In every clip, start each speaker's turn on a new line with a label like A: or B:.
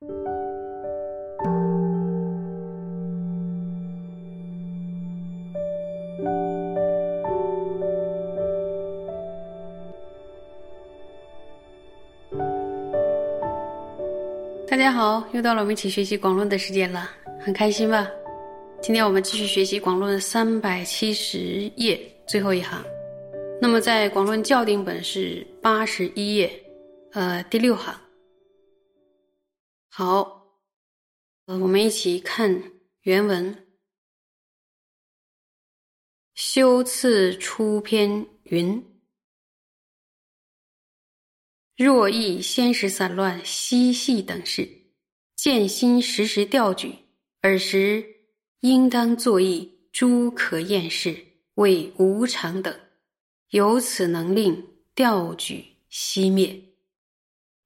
A: 大家好，又到了我们一起学习广论的时间了，很开心吧？今天我们继续学习广论三百七十页最后一行。那么在广论校订本是八十一页，呃，第六行。好，呃，我们一起看原文。修次出篇云。若意先时散乱嬉戏等事，见心时时调举，尔时应当作意诸可厌事，为无常等，由此能令调举熄灭。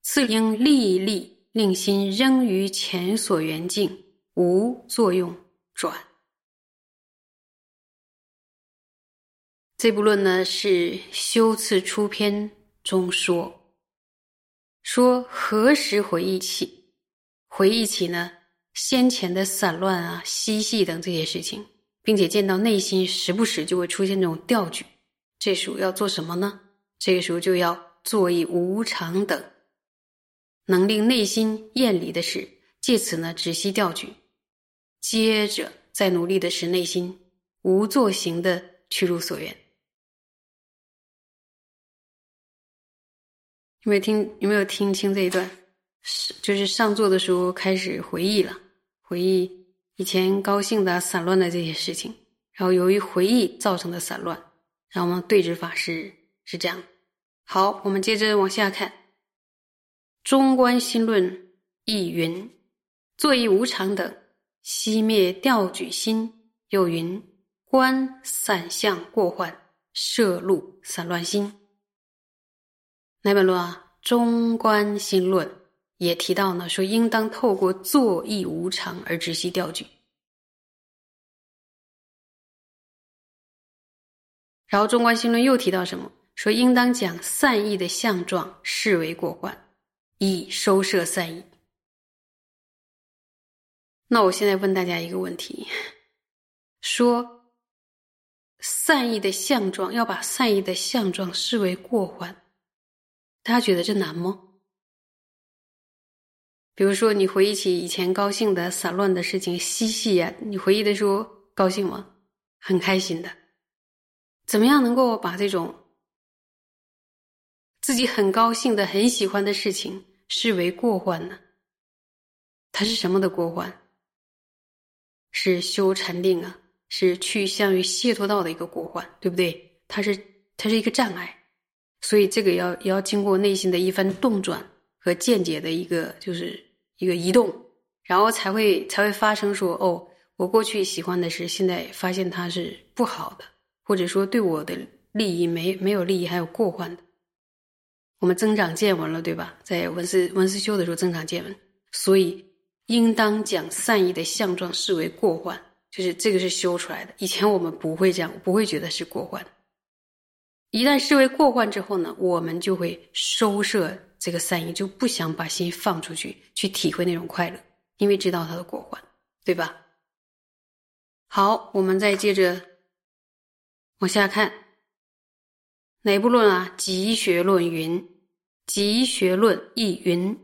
A: 次应立立令心仍于前所缘境，无作用转。这部论呢是修次出篇中说。说何时回忆起？回忆起呢先前的散乱啊、嬉戏等这些事情，并且见到内心时不时就会出现这种调举，这时候要做什么呢？这个时候就要做一无常等，能令内心厌离的事，借此呢止息调举，接着再努力的使内心无作行的去入所愿。有没有听？有没有听清这一段？是就是上座的时候开始回忆了，回忆以前高兴的、散乱的这些事情，然后由于回忆造成的散乱，然后我们对治法是是这样。好，我们接着往下看。中观心论亦云：作意无常等，熄灭调举心；又云：观散相过患，摄入散乱心。哪本论啊？中观心论也提到呢，说应当透过作意无常而直息调举。然后中观心论又提到什么？说应当将散意的相状视为过患，以收摄散意。那我现在问大家一个问题：说散意的相状要把散意的相状视为过患。大家觉得这难吗？比如说，你回忆起以前高兴的、散乱的事情，嬉戏呀，你回忆的时候高兴吗？很开心的。怎么样能够把这种自己很高兴的、很喜欢的事情视为过患呢？它是什么的过患？是修禅定啊，是趋向于解脱道的一个过患，对不对？它是它是一个障碍。所以这个要要经过内心的一番动转和见解的一个就是一个移动，然后才会才会发生说哦，我过去喜欢的是现在发现它是不好的，或者说对我的利益没没有利益还有过患的。我们增长见闻了，对吧？在文思文思修的时候增长见闻，所以应当将善意的相状视为过患，就是这个是修出来的。以前我们不会这样，不会觉得是过患。一旦视为过患之后呢，我们就会收摄这个善意，就不想把心放出去去体会那种快乐，因为知道它的过患，对吧？好，我们再接着往下看，哪部论啊？集学论云，集学论亦云：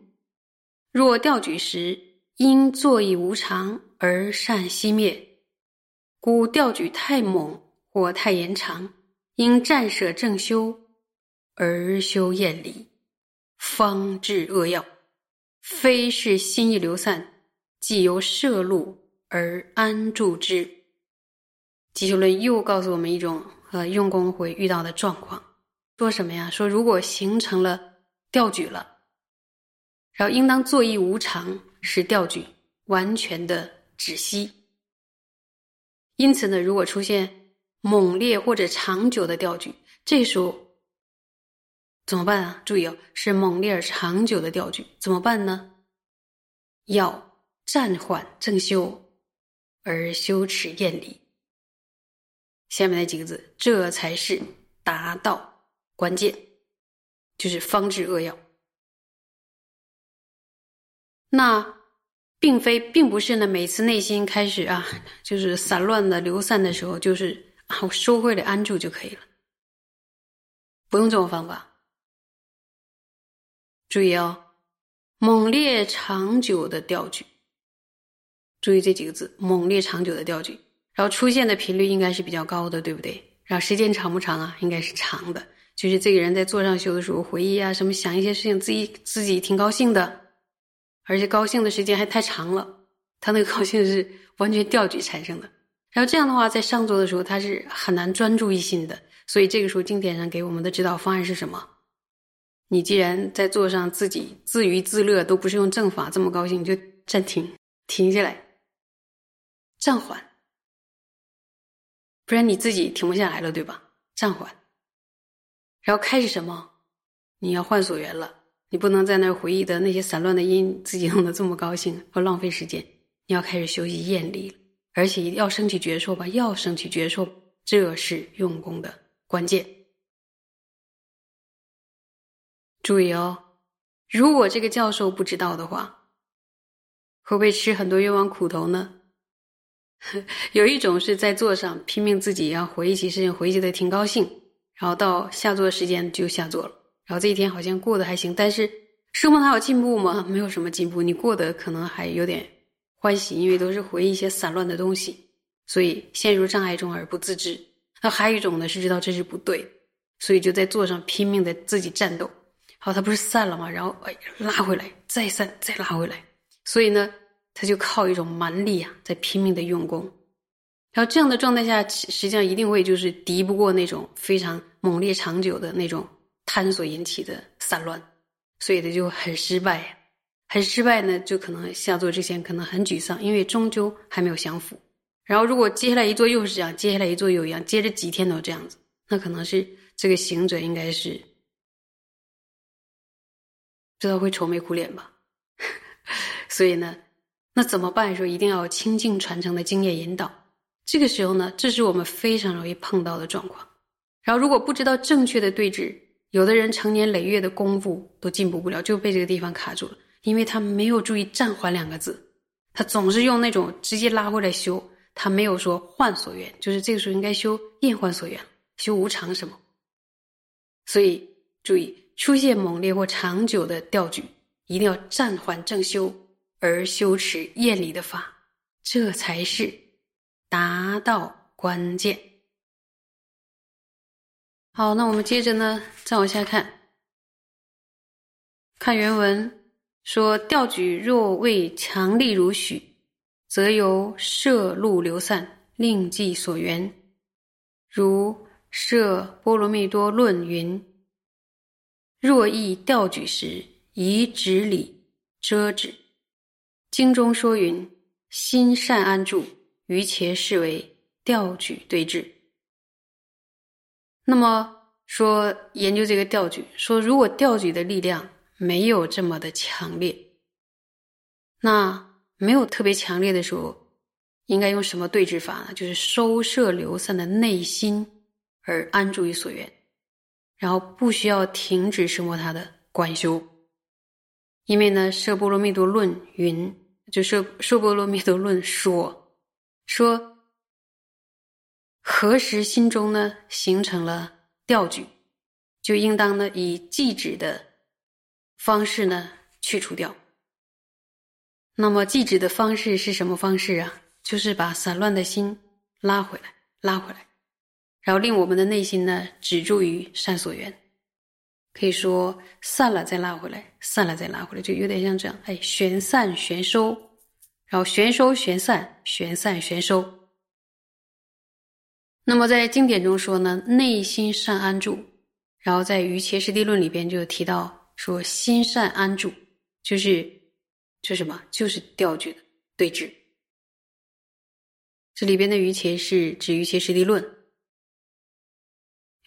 A: 若调举时，因作意无常而善熄灭，故调举太猛或太延长。应暂舍正修，而修厌离，方治恶药。非是心意流散，即由摄入而安住之。集学论又告诉我们一种呃用功会遇到的状况，说什么呀？说如果形成了调举了，然后应当作意无常，使调举完全的止息。因此呢，如果出现。猛烈或者长久的调举，这时候怎么办啊？注意哦，是猛烈而长久的调举，怎么办呢？要暂缓正修，而修持厌离。下面那几个字，这才是达到关键，就是方治恶药。那并非并不是呢，每次内心开始啊，就是散乱的流散的时候，就是啊，我收回来安住就可以了，不用这种方法。注意哦，猛烈长久的调举，注意这几个字，猛烈长久的调举，然后出现的频率应该是比较高的，对不对？然后时间长不长啊？应该是长的，就是这个人在坐上修的时候，回忆啊，什么想一些事情，自己自己挺高兴的。而且高兴的时间还太长了，他那个高兴是完全调举产生的。然后这样的话，在上座的时候，他是很难专注一心的。所以这个时候，经典上给我们的指导方案是什么？你既然在座上自己自娱自乐，都不是用正法这么高兴，就暂停，停下来，暂缓，不然你自己停不下来了，对吧？暂缓，然后开始什么？你要换所缘了。你不能在那儿回忆的那些散乱的音，自己弄得这么高兴，不浪费时间。你要开始修习厌离，而且要升起觉受吧，要升起觉受，这是用功的关键。注意哦，如果这个教授不知道的话，会不会吃很多冤枉苦头呢？有一种是在座上拼命自己要回忆起事情，回忆的挺高兴，然后到下座时间就下座了。然后这一天好像过得还行，但是生活还有进步吗？没有什么进步，你过得可能还有点欢喜，因为都是回忆一些散乱的东西，所以陷入障碍中而不自知。那还有一种呢，是知道这是不对，所以就在座上拼命的自己战斗。好，他不是散了吗？然后哎，拉回来，再散，再拉回来。所以呢，他就靠一种蛮力啊，在拼命的用功。然后这样的状态下，实际上一定会就是敌不过那种非常猛烈、长久的那种。贪所引起的散乱，所以他就很失败，很失败呢，就可能下座之前可能很沮丧，因为终究还没有降服。然后如果接下来一座又是这样，接下来一座又一样，接着几天都这样子，那可能是这个行者应该是知道会愁眉苦脸吧。所以呢，那怎么办？说一定要清净传承的经验引导。这个时候呢，这是我们非常容易碰到的状况。然后如果不知道正确的对峙。有的人成年累月的功夫都进步不了，就被这个地方卡住了，因为他没有注意“暂缓”两个字，他总是用那种直接拉过来修，他没有说换所缘，就是这个时候应该修厌换所缘，修无常什么。所以注意出现猛烈或长久的调举，一定要暂缓正修，而修持厌离的法，这才是达到关键。好，那我们接着呢，再往下看。看原文说：“调举若未强力如许，则由摄路流散，另计所缘。如《摄波罗蜜多论》云：‘若意调举时，以指理遮止。’经中说云：‘心善安住，于且视为调举对治。’”那么说研究这个调举，说如果调举的力量没有这么的强烈，那没有特别强烈的时候，应该用什么对治法呢？就是收摄流散的内心，而安住于所缘，然后不需要停止生活他的观修，因为呢，《摄波罗蜜多论》云，就《摄摄波罗蜜多论》说说。何时心中呢形成了调举，就应当呢以记止的方式呢去除掉。那么记止的方式是什么方式啊？就是把散乱的心拉回来，拉回来，然后令我们的内心呢止住于善所缘。可以说散了再拉回来，散了再拉回来，就有点像这样，哎，旋散旋收，然后旋收旋散，旋散旋收。那么在经典中说呢，内心善安住，然后在《于切师地论》里边就提到说，心善安住就是就什么，就是调举的对峙。这里边的于切是指《于切师地论》，有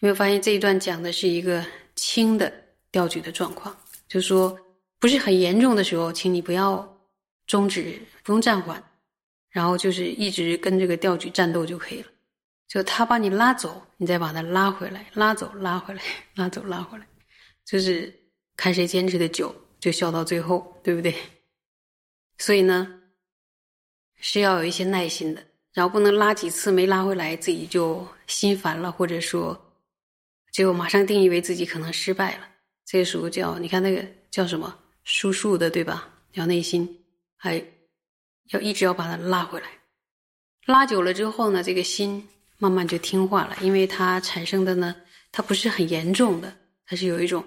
A: 没有发现这一段讲的是一个轻的调举的状况？就说不是很严重的时候，请你不要终止，不用暂缓，然后就是一直跟这个调举战斗就可以了。就他把你拉走，你再把他拉回来，拉走拉回来，拉走拉回来，就是看谁坚持的久，就笑到最后，对不对？所以呢，是要有一些耐心的，然后不能拉几次没拉回来，自己就心烦了，或者说就马上定义为自己可能失败了。这个时候叫你看那个叫什么输数的，对吧？要内心还要一直要把它拉回来，拉久了之后呢，这个心慢慢就听话了，因为它产生的呢，它不是很严重的，它是有一种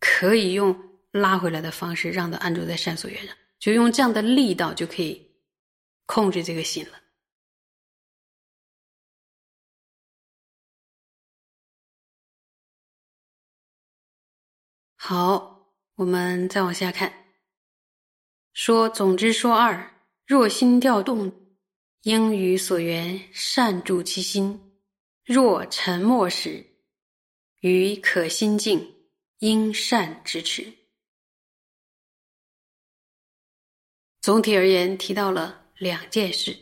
A: 可以用拉回来的方式，让它安住在善所缘上。就用这样的力道就可以控制这个心了。好，我们再往下看。说，总之说二：若心调动，应于所缘善住其心；若沉默时，于可心静，应善支持。总体而言，提到了两件事。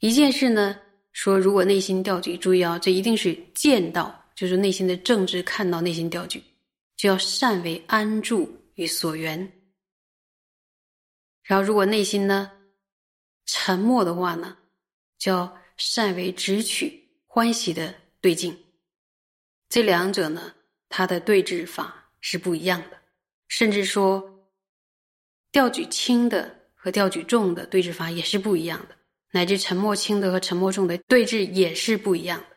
A: 一件事呢，说如果内心掉举，注意啊，这一定是见到，就是内心的正知看到内心掉举，就要善为安住与所缘。然后，如果内心呢沉默的话呢，叫善为直取欢喜的对境。这两者呢，它的对治法是不一样的，甚至说。调举轻的和调举重的对治法也是不一样的，乃至沉默轻的和沉默重的对治也是不一样的。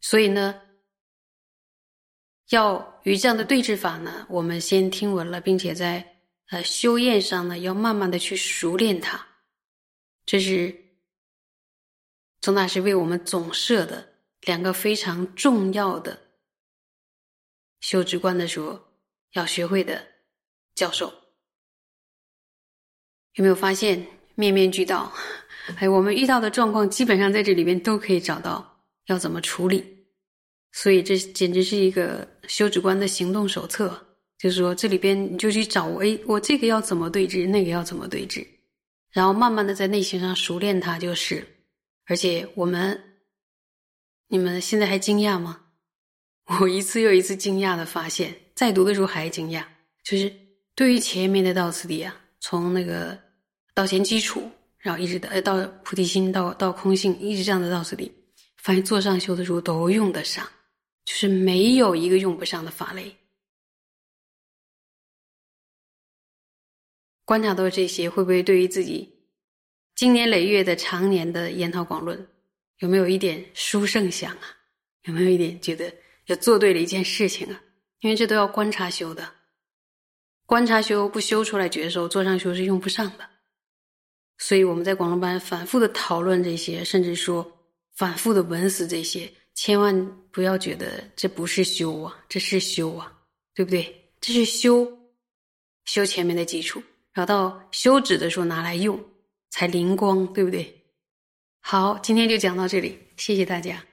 A: 所以呢，要与这样的对治法呢，我们先听闻了，并且在呃修验上呢，要慢慢的去熟练它。这是宗大师为我们总设的两个非常重要的修直观的时候要学会的教授。有没有发现面面俱到？哎，我们遇到的状况基本上在这里边都可以找到要怎么处理，所以这简直是一个修止观的行动手册。就是说，这里边你就去找，哎，我这个要怎么对峙，那个要怎么对峙，然后慢慢的在内心上熟练它就是。而且我们，你们现在还惊讶吗？我一次又一次惊讶的发现，在读的时候还惊讶，就是对于前面的到此地啊。从那个道前基础，然后一直到到菩提心，到到空性，一直这样的到此地，发现做上修的时候都用得上，就是没有一个用不上的法类。观察到这些，会不会对于自己经年累月的常年的研讨广论，有没有一点殊胜想啊？有没有一点觉得要做对了一件事情啊？因为这都要观察修的。观察修不修出来觉受，坐上修是用不上的。所以我们在广东班反复的讨论这些，甚至说反复的文死这些，千万不要觉得这不是修啊，这是修啊，对不对？这是修，修前面的基础，然后到休止的时候拿来用，才灵光，对不对？好，今天就讲到这里，谢谢大家。